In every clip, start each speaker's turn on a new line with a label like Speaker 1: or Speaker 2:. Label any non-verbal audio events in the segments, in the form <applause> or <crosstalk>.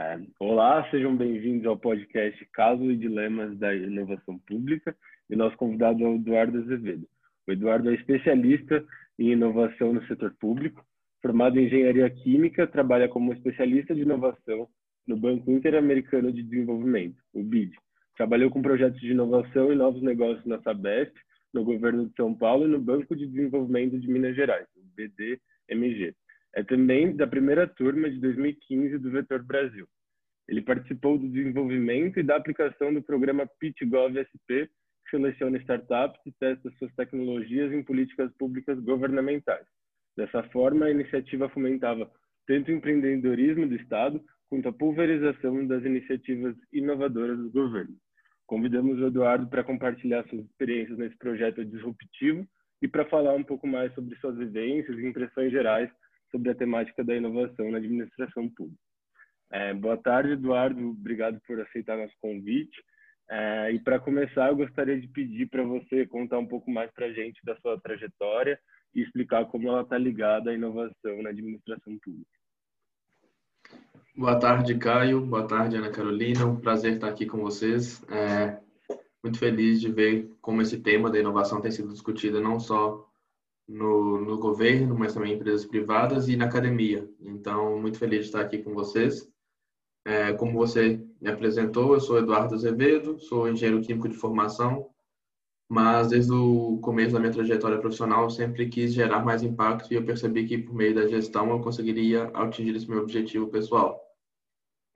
Speaker 1: É, olá, sejam bem-vindos ao podcast Casos e Dilemas da Inovação Pública e nosso convidado é o Eduardo Azevedo. O Eduardo é especialista em inovação no setor público, formado em engenharia química, trabalha como especialista de inovação no Banco Interamericano de Desenvolvimento, o BID. Trabalhou com projetos de inovação e novos negócios na Sabesp, no governo de São Paulo e no Banco de Desenvolvimento de Minas Gerais, o BDMG. É também da primeira turma de 2015 do Vetor Brasil. Ele participou do desenvolvimento e da aplicação do programa PitGov SP, que seleciona startups e testa suas tecnologias em políticas públicas governamentais. Dessa forma, a iniciativa fomentava tanto o empreendedorismo do Estado quanto a pulverização das iniciativas inovadoras do governo. Convidamos o Eduardo para compartilhar suas experiências nesse projeto disruptivo e para falar um pouco mais sobre suas vivências e impressões gerais sobre a temática da inovação na administração pública. É, boa tarde, Eduardo. Obrigado por aceitar nosso convite. É, e para começar, eu gostaria de pedir para você contar um pouco mais para a gente da sua trajetória e explicar como ela está ligada à inovação na administração pública.
Speaker 2: Boa tarde, Caio. Boa tarde, Ana Carolina. Um prazer estar aqui com vocês. É, muito feliz de ver como esse tema da inovação tem sido discutido não só no, no governo, mas também em empresas privadas e na academia. Então, muito feliz de estar aqui com vocês. É, como você me apresentou, eu sou Eduardo Azevedo, sou engenheiro químico de formação, mas desde o começo da minha trajetória profissional eu sempre quis gerar mais impacto e eu percebi que por meio da gestão eu conseguiria atingir esse meu objetivo pessoal.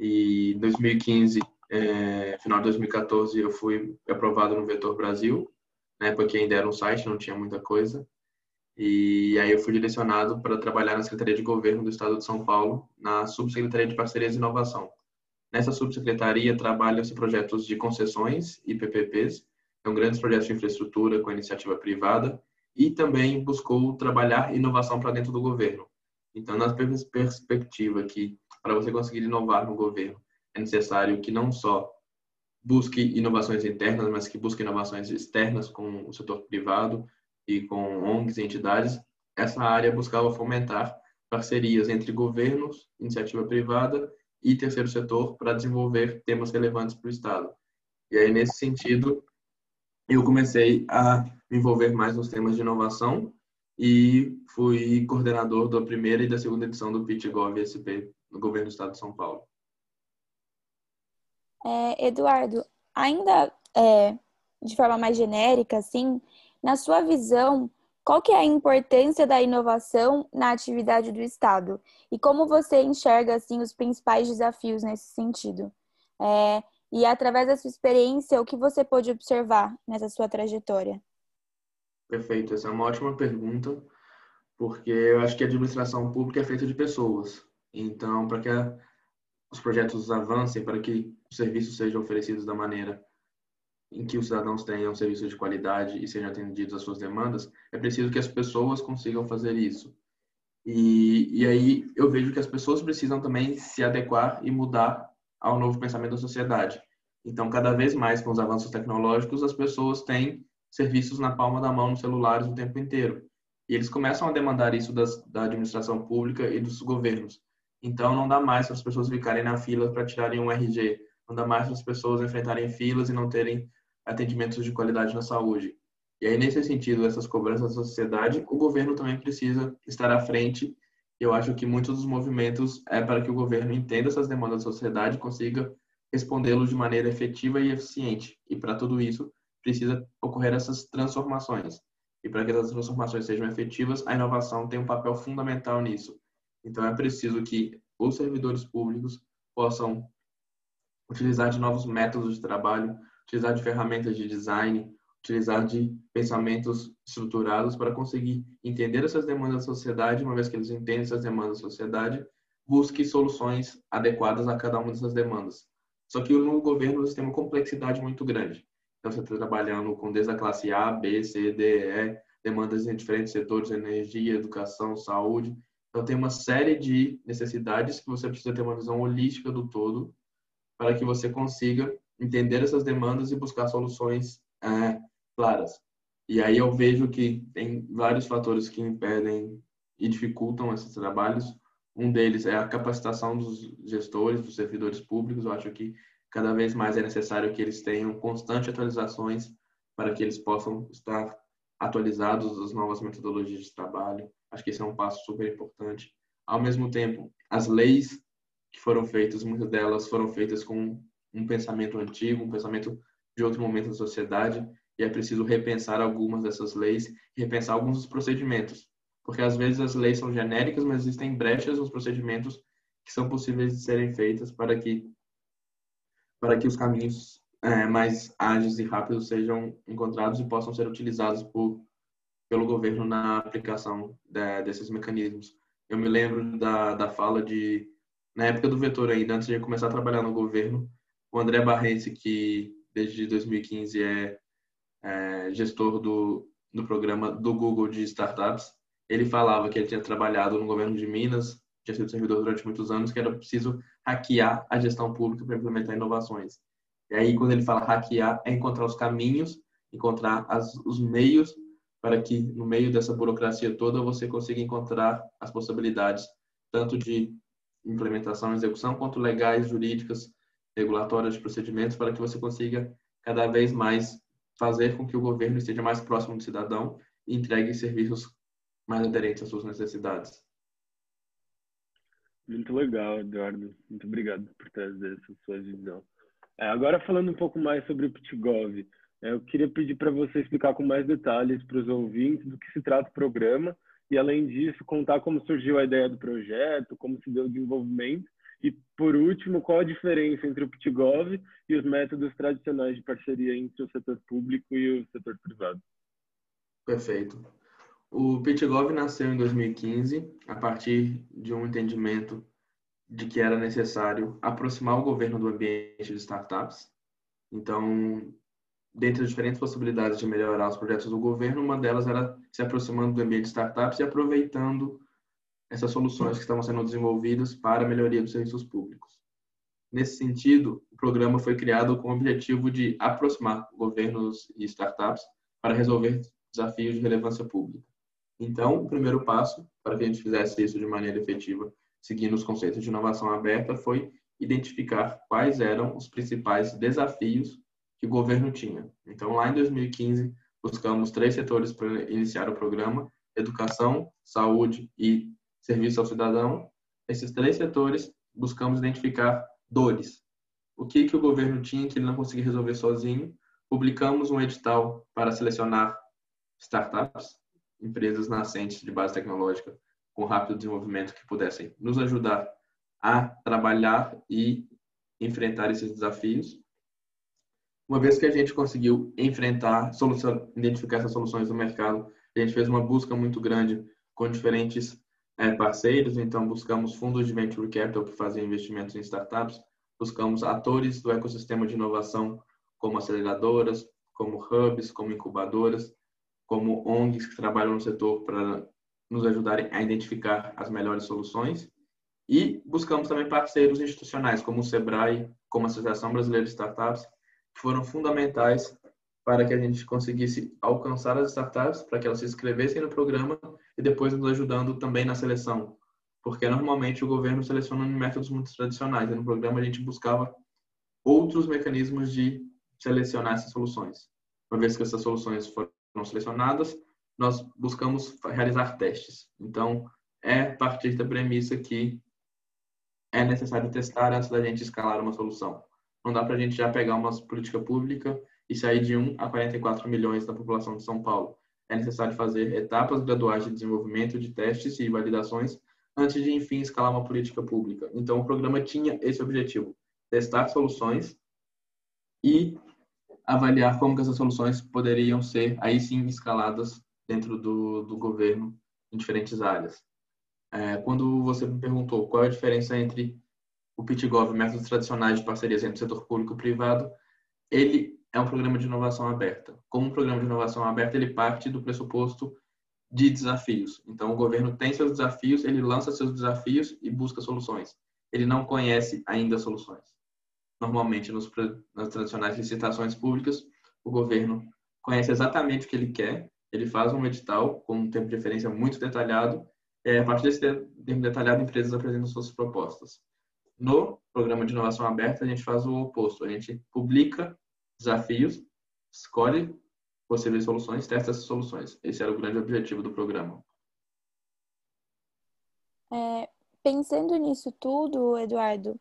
Speaker 2: E em 2015, é, final de 2014, eu fui aprovado no Vetor Brasil, né, porque ainda era um site, não tinha muita coisa. E aí eu fui direcionado para trabalhar na Secretaria de Governo do Estado de São Paulo, na Subsecretaria de Parcerias e Inovação. Nessa subsecretaria trabalham-se projetos de concessões e PPPs, são grandes projetos de infraestrutura com iniciativa privada, e também buscou trabalhar inovação para dentro do governo. Então, na perspectiva que para você conseguir inovar no governo é necessário que não só busque inovações internas, mas que busque inovações externas com o setor privado, e com ONGs e entidades, essa área buscava fomentar parcerias entre governos, iniciativa privada e terceiro setor para desenvolver temas relevantes para o Estado. E aí, nesse sentido, eu comecei a me envolver mais nos temas de inovação e fui coordenador da primeira e da segunda edição do PitGov SP no governo do Estado de São Paulo.
Speaker 3: É, Eduardo, ainda é, de forma mais genérica, assim, na sua visão, qual que é a importância da inovação na atividade do Estado? E como você enxerga assim os principais desafios nesse sentido? É, e através da sua experiência, o que você pôde observar nessa sua trajetória?
Speaker 2: Perfeito, essa é uma ótima pergunta, porque eu acho que a administração pública é feita de pessoas. Então, para que os projetos avancem, para que os serviços sejam oferecidos da maneira em que os cidadãos tenham um serviço de qualidade e sejam atendidos às suas demandas, é preciso que as pessoas consigam fazer isso. E, e aí eu vejo que as pessoas precisam também se adequar e mudar ao novo pensamento da sociedade. Então, cada vez mais com os avanços tecnológicos, as pessoas têm serviços na palma da mão nos celulares o tempo inteiro. E eles começam a demandar isso das, da administração pública e dos governos. Então, não dá mais para as pessoas ficarem na fila para tirarem um RG. Não dá mais para as pessoas enfrentarem filas e não terem atendimentos de qualidade na saúde. E aí, nesse sentido, essas cobranças da sociedade, o governo também precisa estar à frente. Eu acho que muitos dos movimentos é para que o governo entenda essas demandas da sociedade consiga respondê-los de maneira efetiva e eficiente. E para tudo isso, precisa ocorrer essas transformações. E para que essas transformações sejam efetivas, a inovação tem um papel fundamental nisso. Então, é preciso que os servidores públicos possam utilizar de novos métodos de trabalho, utilizar de ferramentas de design, utilizar de pensamentos estruturados para conseguir entender essas demandas da sociedade, uma vez que eles entendem essas demandas da sociedade, busque soluções adequadas a cada uma dessas demandas. Só que no governo você tem uma complexidade muito grande. Então você está trabalhando com desde a classe A, B, C, D, E, demandas em diferentes setores, energia, educação, saúde. Então tem uma série de necessidades que você precisa ter uma visão holística do todo para que você consiga entender essas demandas e buscar soluções é, claras. E aí eu vejo que tem vários fatores que impedem e dificultam esses trabalhos. Um deles é a capacitação dos gestores, dos servidores públicos. Eu acho que cada vez mais é necessário que eles tenham constantes atualizações para que eles possam estar atualizados das novas metodologias de trabalho. Acho que esse é um passo super importante. Ao mesmo tempo, as leis que foram feitas, muitas delas foram feitas com um pensamento antigo, um pensamento de outro momento da sociedade, e é preciso repensar algumas dessas leis, repensar alguns dos procedimentos, porque às vezes as leis são genéricas, mas existem brechas nos procedimentos que são possíveis de serem feitas para que para que os caminhos é, mais ágeis e rápidos sejam encontrados e possam ser utilizados por, pelo governo na aplicação de, desses mecanismos. Eu me lembro da, da fala de, na época do vetor ainda, antes de começar a trabalhar no governo, o André Barrense, que desde 2015 é, é gestor do, do programa do Google de startups, ele falava que ele tinha trabalhado no governo de Minas, tinha sido servidor durante muitos anos, que era preciso hackear a gestão pública para implementar inovações. E aí, quando ele fala hackear, é encontrar os caminhos, encontrar as, os meios para que, no meio dessa burocracia toda, você consiga encontrar as possibilidades, tanto de implementação e execução, quanto legais, jurídicas, regulatórias de procedimentos, para que você consiga cada vez mais fazer com que o governo esteja mais próximo do cidadão e entregue serviços mais aderentes às suas necessidades.
Speaker 1: Muito legal, Eduardo. Muito obrigado por trazer essa sua visão. É, agora falando um pouco mais sobre o Pitgov, é, eu queria pedir para você explicar com mais detalhes para os ouvintes do que se trata o programa e, além disso, contar como surgiu a ideia do projeto, como se deu o desenvolvimento e, por último, qual a diferença entre o Pitgov e os métodos tradicionais de parceria entre o setor público e o setor privado.
Speaker 2: Perfeito. O Pitgov nasceu em 2015 a partir de um entendimento de que era necessário aproximar o governo do ambiente de startups. Então, dentre as diferentes possibilidades de melhorar os projetos do governo, uma delas era se aproximando do ambiente de startups e aproveitando essas soluções que estavam sendo desenvolvidas para a melhoria dos serviços públicos. Nesse sentido, o programa foi criado com o objetivo de aproximar governos e startups para resolver desafios de relevância pública. Então, o primeiro passo para que a gente fizesse isso de maneira efetiva, seguindo os conceitos de inovação aberta, foi identificar quais eram os principais desafios que o governo tinha. Então, lá em 2015, buscamos três setores para iniciar o programa: educação, saúde e serviço ao cidadão. Esses três setores buscamos identificar dores. O que que o governo tinha que ele não conseguia resolver sozinho? Publicamos um edital para selecionar startups empresas nascentes de base tecnológica com rápido desenvolvimento que pudessem nos ajudar a trabalhar e enfrentar esses desafios. Uma vez que a gente conseguiu enfrentar, identificar essas soluções no mercado, a gente fez uma busca muito grande com diferentes é, parceiros, então buscamos fundos de venture capital que faziam investimentos em startups, buscamos atores do ecossistema de inovação como aceleradoras, como hubs, como incubadoras, como ONGs que trabalham no setor para nos ajudarem a identificar as melhores soluções. E buscamos também parceiros institucionais, como o SEBRAE, como a Associação Brasileira de Startups, que foram fundamentais para que a gente conseguisse alcançar as startups, para que elas se inscrevessem no programa e depois nos ajudando também na seleção. Porque normalmente o governo seleciona métodos muito tradicionais, e no programa a gente buscava outros mecanismos de selecionar essas soluções. Uma vez que essas soluções foram selecionadas, nós buscamos realizar testes. Então, é a partir da premissa que é necessário testar antes da gente escalar uma solução. Não dá para a gente já pegar uma política pública e sair de 1 a 44 milhões da população de São Paulo. É necessário fazer etapas graduais de desenvolvimento de testes e validações antes de, enfim, escalar uma política pública. Então, o programa tinha esse objetivo: testar soluções e avaliar como que essas soluções poderiam ser, aí sim, escaladas dentro do, do governo em diferentes áreas. É, quando você me perguntou qual é a diferença entre o PitGov e métodos tradicionais de parcerias entre o setor público e privado, ele é um programa de inovação aberta. Como um programa de inovação aberta, ele parte do pressuposto de desafios. Então, o governo tem seus desafios, ele lança seus desafios e busca soluções. Ele não conhece ainda soluções normalmente nos, nas tradicionais licitações públicas, o governo conhece exatamente o que ele quer, ele faz um edital com um tempo de referência muito detalhado É, a partir desse termo detalhado, empresas apresentam suas propostas. No programa de inovação aberta, a gente faz o oposto. A gente publica desafios, escolhe possíveis soluções, testa essas soluções. Esse era o grande objetivo do programa.
Speaker 3: É, pensando nisso tudo, Eduardo,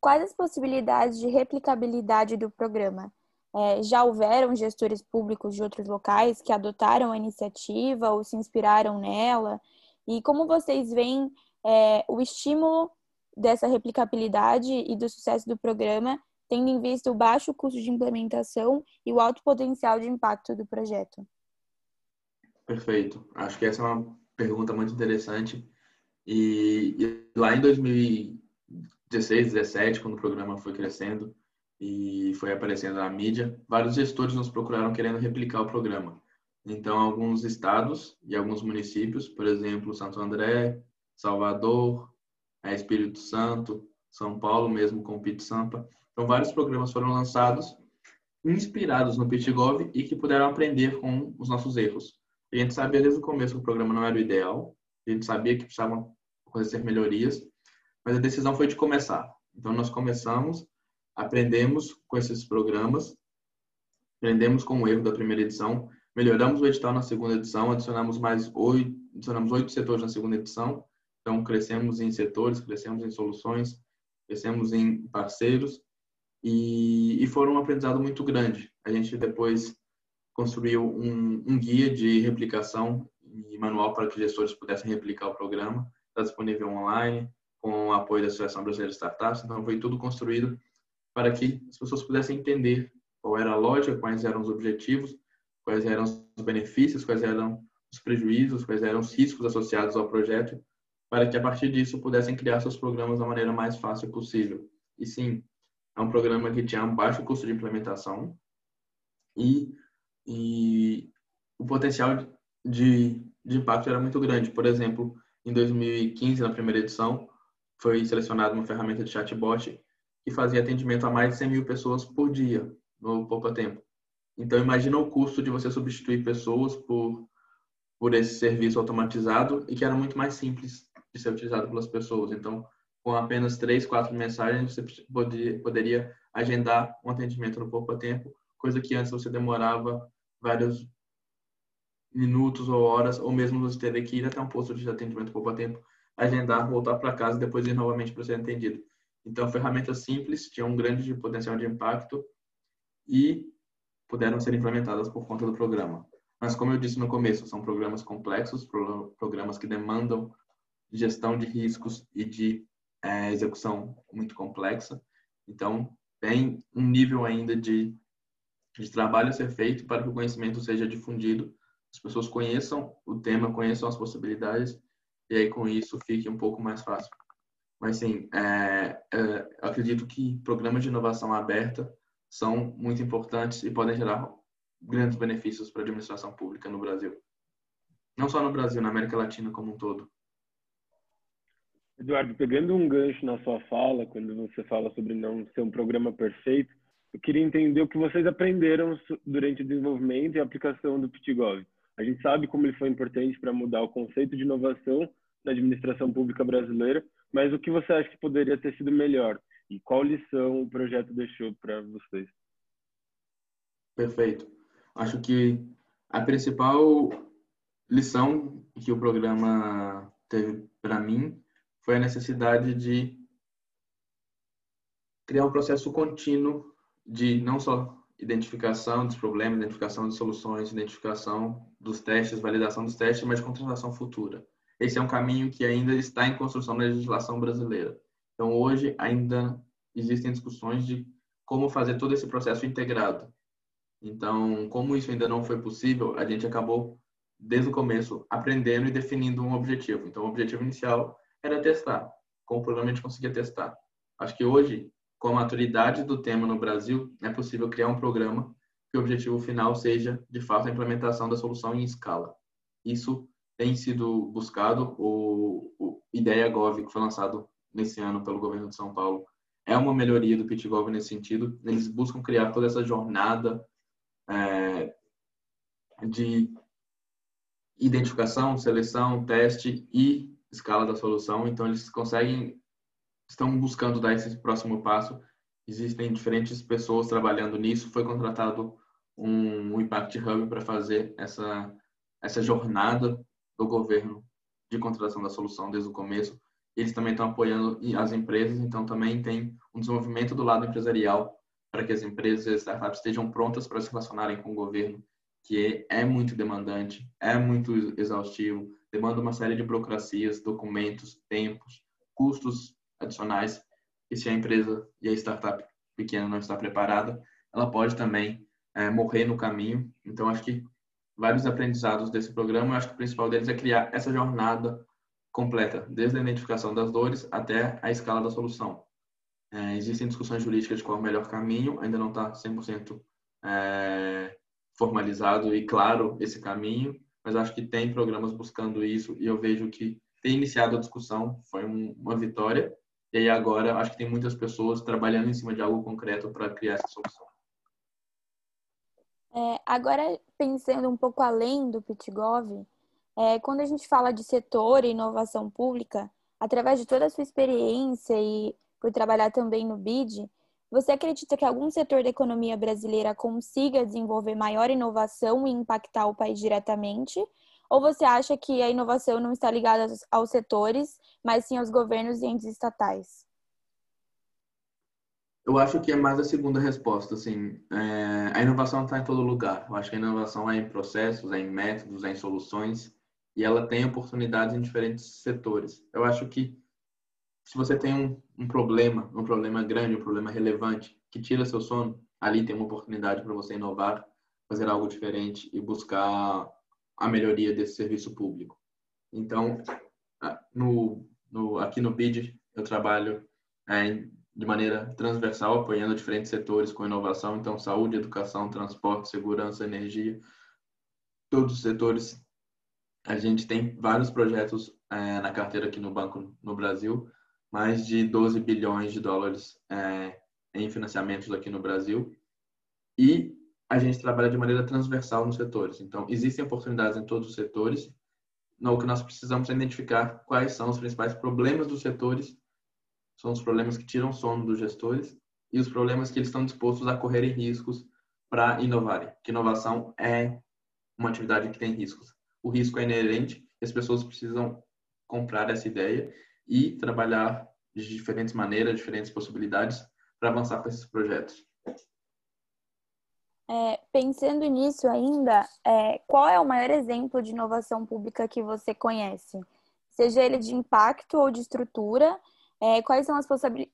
Speaker 3: quais as possibilidades de replicabilidade do programa? É, já houveram gestores públicos de outros locais que adotaram a iniciativa ou se inspiraram nela? E como vocês veem é, o estímulo dessa replicabilidade e do sucesso do programa, tendo em vista o baixo custo de implementação e o alto potencial de impacto do projeto?
Speaker 2: Perfeito. Acho que essa é uma pergunta muito interessante. E, e lá em 2016, 2017, quando o programa foi crescendo, e foi aparecendo na mídia, vários gestores nos procuraram querendo replicar o programa. Então, alguns estados e alguns municípios, por exemplo, Santo André, Salvador, é, Espírito Santo, São Paulo, mesmo com o Pit Sampa. Então, vários programas foram lançados inspirados no PitGov e que puderam aprender com os nossos erros. A gente sabia desde o começo que o programa não era o ideal, a gente sabia que precisavam acontecer melhorias, mas a decisão foi de começar. Então, nós começamos aprendemos com esses programas, aprendemos com o erro da primeira edição, melhoramos o edital na segunda edição, adicionamos mais oito, adicionamos oito setores na segunda edição, então crescemos em setores, crescemos em soluções, crescemos em parceiros e, e foram um aprendizado muito grande. A gente depois construiu um, um guia de replicação e manual para que gestores pudessem replicar o programa, está disponível online, com o apoio da Associação Brasileira de Startups, então foi tudo construído para que as pessoas pudessem entender qual era a lógica, quais eram os objetivos, quais eram os benefícios, quais eram os prejuízos, quais eram os riscos associados ao projeto, para que a partir disso pudessem criar seus programas da maneira mais fácil possível. E sim, é um programa que tinha um baixo custo de implementação e, e o potencial de, de impacto era muito grande. Por exemplo, em 2015, na primeira edição, foi selecionada uma ferramenta de chatbot que fazia atendimento a mais de 100 mil pessoas por dia no pouco tempo. Então, imagina o custo de você substituir pessoas por, por esse serviço automatizado e que era muito mais simples de ser utilizado pelas pessoas. Então, com apenas três, quatro mensagens, você poderia, poderia agendar um atendimento no pouco tempo, coisa que antes você demorava vários minutos ou horas, ou mesmo você teria que ir até um posto de atendimento pouco tempo, agendar, voltar para casa e depois ir novamente para ser atendido. Então, ferramentas simples tinham um grande potencial de impacto e puderam ser implementadas por conta do programa. Mas, como eu disse no começo, são programas complexos, programas que demandam gestão de riscos e de é, execução muito complexa. Então, tem um nível ainda de, de trabalho a ser feito para que o conhecimento seja difundido, as pessoas conheçam o tema, conheçam as possibilidades, e aí com isso fique um pouco mais fácil. Mas, sim, é, é, acredito que programas de inovação aberta são muito importantes e podem gerar grandes benefícios para a administração pública no Brasil. Não só no Brasil, na América Latina como um todo.
Speaker 1: Eduardo, pegando um gancho na sua fala, quando você fala sobre não ser um programa perfeito, eu queria entender o que vocês aprenderam durante o desenvolvimento e aplicação do PitGov. A gente sabe como ele foi importante para mudar o conceito de inovação na administração pública brasileira, mas o que você acha que poderia ter sido melhor? E qual lição o projeto deixou para vocês?
Speaker 2: Perfeito. Acho que a principal lição que o programa teve para mim foi a necessidade de criar um processo contínuo de não só identificação dos problemas, identificação de soluções, identificação dos testes, validação dos testes, mas de contratação futura esse é um caminho que ainda está em construção na legislação brasileira. Então, hoje, ainda existem discussões de como fazer todo esse processo integrado. Então, como isso ainda não foi possível, a gente acabou, desde o começo, aprendendo e definindo um objetivo. Então, o objetivo inicial era testar. Com o programa, a gente conseguia testar. Acho que hoje, com a maturidade do tema no Brasil, é possível criar um programa que o objetivo final seja, de fato, a implementação da solução em escala. Isso tem sido buscado. O, o Ideia Gov, que foi lançado nesse ano pelo governo de São Paulo, é uma melhoria do PitGov nesse sentido. Eles buscam criar toda essa jornada é, de identificação, seleção, teste e escala da solução, então eles conseguem, estão buscando dar esse próximo passo. Existem diferentes pessoas trabalhando nisso. Foi contratado um, um Impact Hub para fazer essa, essa jornada do governo de contratação da solução desde o começo. Eles também estão apoiando as empresas, então também tem um desenvolvimento do lado empresarial para que as empresas e as startups estejam prontas para se relacionarem com o governo, que é, é muito demandante, é muito exaustivo, demanda uma série de burocracias, documentos, tempos, custos adicionais. E se a empresa e a startup pequena não está preparada, ela pode também é, morrer no caminho. Então, acho que vários aprendizados desse programa, acho que o principal deles é criar essa jornada completa, desde a identificação das dores até a escala da solução. É, existem discussões jurídicas de qual é o melhor caminho, ainda não está 100% é, formalizado e claro esse caminho, mas acho que tem programas buscando isso e eu vejo que ter iniciado a discussão foi um, uma vitória e aí agora acho que tem muitas pessoas trabalhando em cima de algo concreto para criar essa solução.
Speaker 3: É, agora, pensando um pouco além do Pitgov, é, quando a gente fala de setor e inovação pública, através de toda a sua experiência e por trabalhar também no BID, você acredita que algum setor da economia brasileira consiga desenvolver maior inovação e impactar o país diretamente? Ou você acha que a inovação não está ligada aos setores, mas sim aos governos e entes estatais?
Speaker 2: Eu acho que é mais a segunda resposta, assim, é, a inovação está em todo lugar. Eu acho que a inovação é em processos, é em métodos, é em soluções, e ela tem oportunidades em diferentes setores. Eu acho que se você tem um, um problema, um problema grande, um problema relevante, que tira seu sono, ali tem uma oportunidade para você inovar, fazer algo diferente e buscar a melhoria desse serviço público. Então, no, no, aqui no BID, eu trabalho é, de maneira transversal, apoiando diferentes setores com inovação, então saúde, educação, transporte, segurança, energia, todos os setores. A gente tem vários projetos é, na carteira aqui no banco no Brasil, mais de 12 bilhões de dólares é, em financiamentos aqui no Brasil, e a gente trabalha de maneira transversal nos setores. Então, existem oportunidades em todos os setores. O que nós precisamos é identificar quais são os principais problemas dos setores são os problemas que tiram sono dos gestores e os problemas que eles estão dispostos a correrem riscos para inovarem. Que inovação é uma atividade que tem riscos. O risco é inerente as pessoas precisam comprar essa ideia e trabalhar de diferentes maneiras, diferentes possibilidades para avançar com esses projetos.
Speaker 3: É, pensando nisso ainda, é, qual é o maior exemplo de inovação pública que você conhece? Seja ele de impacto ou de estrutura, é, quais são as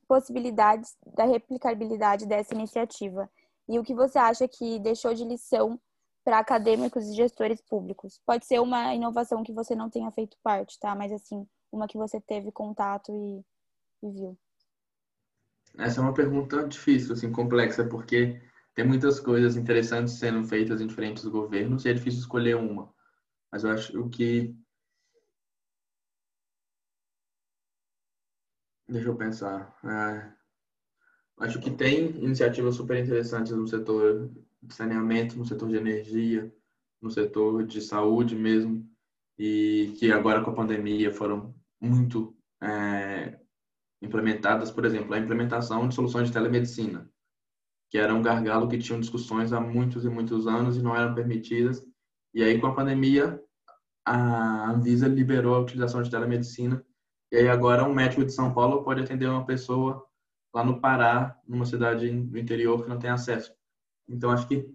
Speaker 3: possibilidades da replicabilidade dessa iniciativa? E o que você acha que deixou de lição para acadêmicos e gestores públicos? Pode ser uma inovação que você não tenha feito parte, tá? Mas assim, uma que você teve contato e, e viu.
Speaker 2: Essa é uma pergunta difícil, assim, complexa, porque tem muitas coisas interessantes sendo feitas em diferentes governos e é difícil escolher uma. Mas eu acho que Deixa eu pensar. É, acho que tem iniciativas super interessantes no setor de saneamento, no setor de energia, no setor de saúde mesmo, e que agora com a pandemia foram muito é, implementadas. Por exemplo, a implementação de soluções de telemedicina, que era um gargalo que tinham discussões há muitos e muitos anos e não eram permitidas. E aí, com a pandemia, a Anvisa liberou a utilização de telemedicina e aí agora um médico de São Paulo pode atender uma pessoa lá no Pará, numa cidade do interior que não tem acesso. Então acho que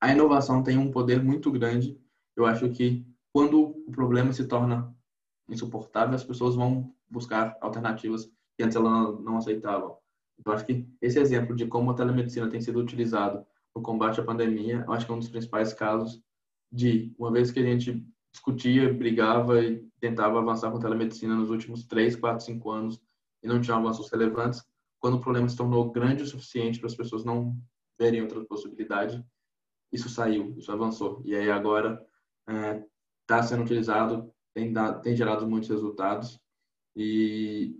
Speaker 2: a inovação tem um poder muito grande. Eu acho que quando o problema se torna insuportável, as pessoas vão buscar alternativas que antes elas não aceitavam. Então acho que esse exemplo de como a telemedicina tem sido utilizado no combate à pandemia, eu acho que é um dos principais casos de, uma vez que a gente discutia, brigava e tentava avançar com telemedicina nos últimos 3, 4, 5 anos e não tinha avanços relevantes. Quando o problema se tornou grande o suficiente para as pessoas não verem outra possibilidade, isso saiu, isso avançou. E aí agora está é, sendo utilizado, tem, dado, tem gerado muitos resultados e,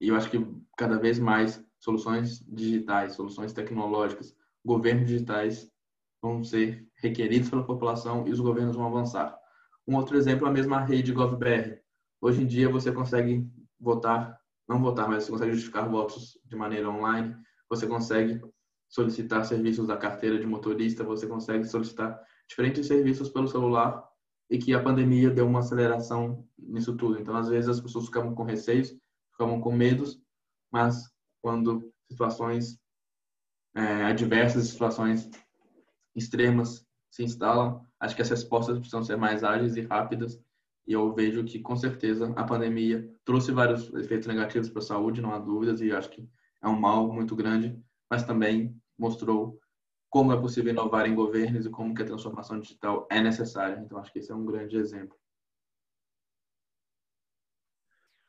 Speaker 2: e eu acho que cada vez mais soluções digitais, soluções tecnológicas, governos digitais vão ser requeridos pela população e os governos vão avançar. Um outro exemplo é a mesma rede GovBR. Hoje em dia você consegue votar, não votar, mas você consegue justificar votos de maneira online, você consegue solicitar serviços da carteira de motorista, você consegue solicitar diferentes serviços pelo celular e que a pandemia deu uma aceleração nisso tudo. Então, às vezes as pessoas ficavam com receios, ficavam com medos, mas quando situações é, adversas, situações extremas se instalam, acho que as respostas precisam ser mais ágeis e rápidas. E eu vejo que, com certeza, a pandemia trouxe vários efeitos negativos para a saúde, não há dúvidas, e acho que é um mal muito grande, mas também mostrou como é possível inovar em governos e como que a transformação digital é necessária. Então, acho que esse é um grande exemplo.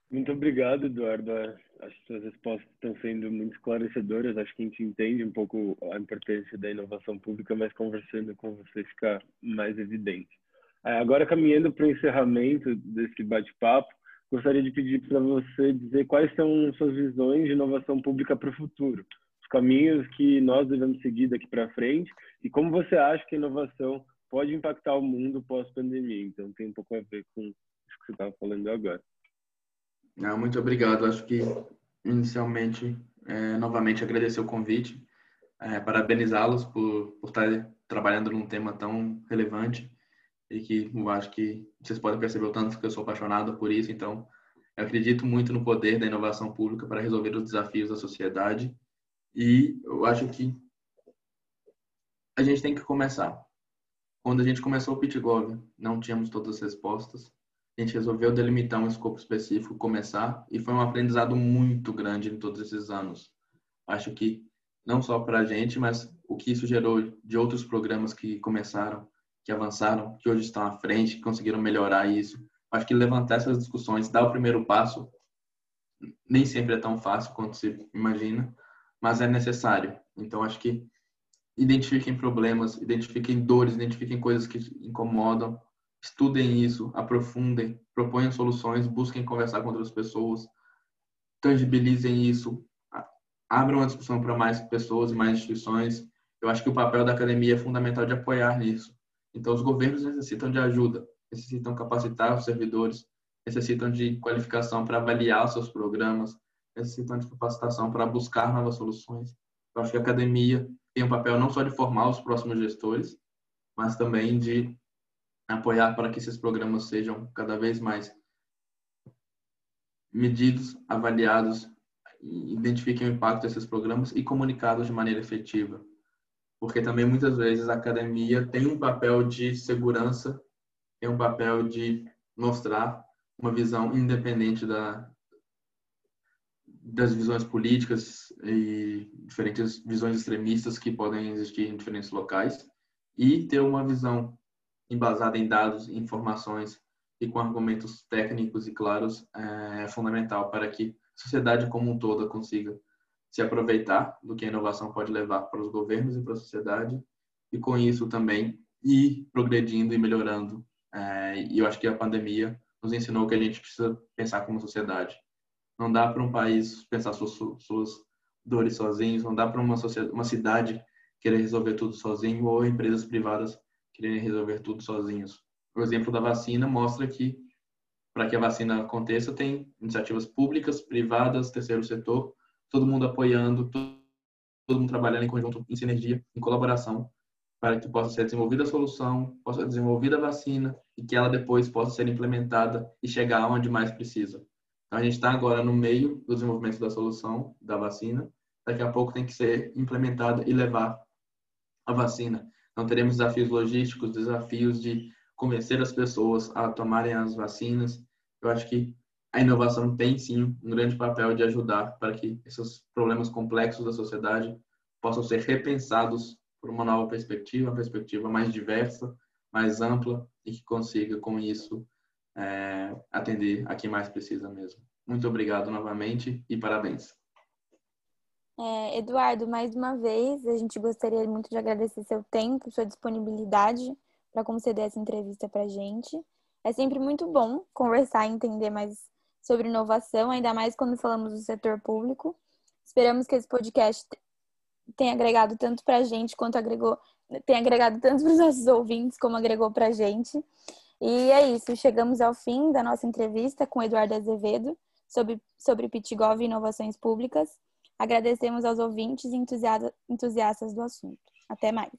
Speaker 1: Muito obrigado, Eduardo. Que suas respostas estão sendo muito esclarecedoras. Acho que a gente entende um pouco a importância da inovação pública, mas conversando com você fica mais evidente. É, agora, caminhando para o encerramento desse bate-papo, gostaria de pedir para você dizer quais são suas visões de inovação pública para o futuro caminhos que nós devemos seguir daqui para frente e como você acha que a inovação pode impactar o mundo pós-pandemia. Então, tem um pouco a ver com isso que você estava falando agora.
Speaker 2: Ah, muito obrigado. Acho que, inicialmente, é, novamente agradecer o convite, é, parabenizá-los por, por estar trabalhando num tema tão relevante e que eu acho que vocês podem perceber o tanto que eu sou apaixonado por isso. Então, eu acredito muito no poder da inovação pública para resolver os desafios da sociedade e eu acho que a gente tem que começar. Quando a gente começou o PitGov, não tínhamos todas as respostas. A gente resolveu delimitar um escopo específico, começar, e foi um aprendizado muito grande em todos esses anos. Acho que não só para a gente, mas o que isso gerou de outros programas que começaram, que avançaram, que hoje estão à frente, que conseguiram melhorar isso. Acho que levantar essas discussões, dar o primeiro passo, nem sempre é tão fácil quanto se imagina, mas é necessário. Então, acho que identifiquem problemas, identifiquem dores, identifiquem coisas que incomodam, estudem isso, aprofundem, proponham soluções, busquem conversar com outras pessoas, tangibilizem isso, abram a discussão para mais pessoas e mais instituições. Eu acho que o papel da academia é fundamental de apoiar nisso. Então, os governos necessitam de ajuda, necessitam capacitar os servidores, necessitam de qualificação para avaliar seus programas, necessitam de capacitação para buscar novas soluções. Eu acho que a academia tem um papel não só de formar os próximos gestores, mas também de apoiar para que esses programas sejam cada vez mais medidos, avaliados, identifiquem o impacto desses programas e comunicados de maneira efetiva. Porque também muitas vezes a academia tem um papel de segurança, tem um papel de mostrar uma visão independente da, das visões políticas e diferentes visões extremistas que podem existir em diferentes locais e ter uma visão embasada em dados, informações e com argumentos técnicos e claros é fundamental para que a sociedade como um todo consiga se aproveitar do que a inovação pode levar para os governos e para a sociedade e com isso também ir progredindo e melhorando. É, e eu acho que a pandemia nos ensinou que a gente precisa pensar como sociedade não dá para um país pensar suas, suas dores sozinhos, não dá para uma, uma cidade querer resolver tudo sozinho ou empresas privadas quererem resolver tudo sozinhos. O exemplo da vacina mostra que para que a vacina aconteça tem iniciativas públicas, privadas, terceiro setor, todo mundo apoiando, todo, mundo trabalhando em conjunto, em sinergia, em colaboração, para que possa ser desenvolvida a solução, possa ser desenvolvida a vacina e que ela depois possa ser implementada e chegar onde mais precisa. Então, a gente está agora no meio do desenvolvimento da solução da vacina. Daqui a pouco tem que ser implementada e levar a vacina. Então, teremos desafios logísticos, desafios de convencer as pessoas a tomarem as vacinas. Eu acho que a inovação tem sim um grande papel de ajudar para que esses problemas complexos da sociedade possam ser repensados por uma nova perspectiva, uma perspectiva mais diversa, mais ampla e que consiga com isso é, atender a quem mais precisa mesmo. Muito obrigado novamente e parabéns.
Speaker 3: É, Eduardo, mais uma vez, a gente gostaria muito de agradecer seu tempo, sua disponibilidade para conceder essa entrevista para a gente. É sempre muito bom conversar e entender mais sobre inovação, ainda mais quando falamos do setor público. Esperamos que esse podcast tenha agregado tanto para a gente quanto agregou, tenha agregado tanto <laughs> para os nossos ouvintes como agregou para a gente. E é isso, chegamos ao fim da nossa entrevista com Eduardo Azevedo sobre, sobre Pitgov e inovações públicas. Agradecemos aos ouvintes e entusiastas do assunto. Até mais.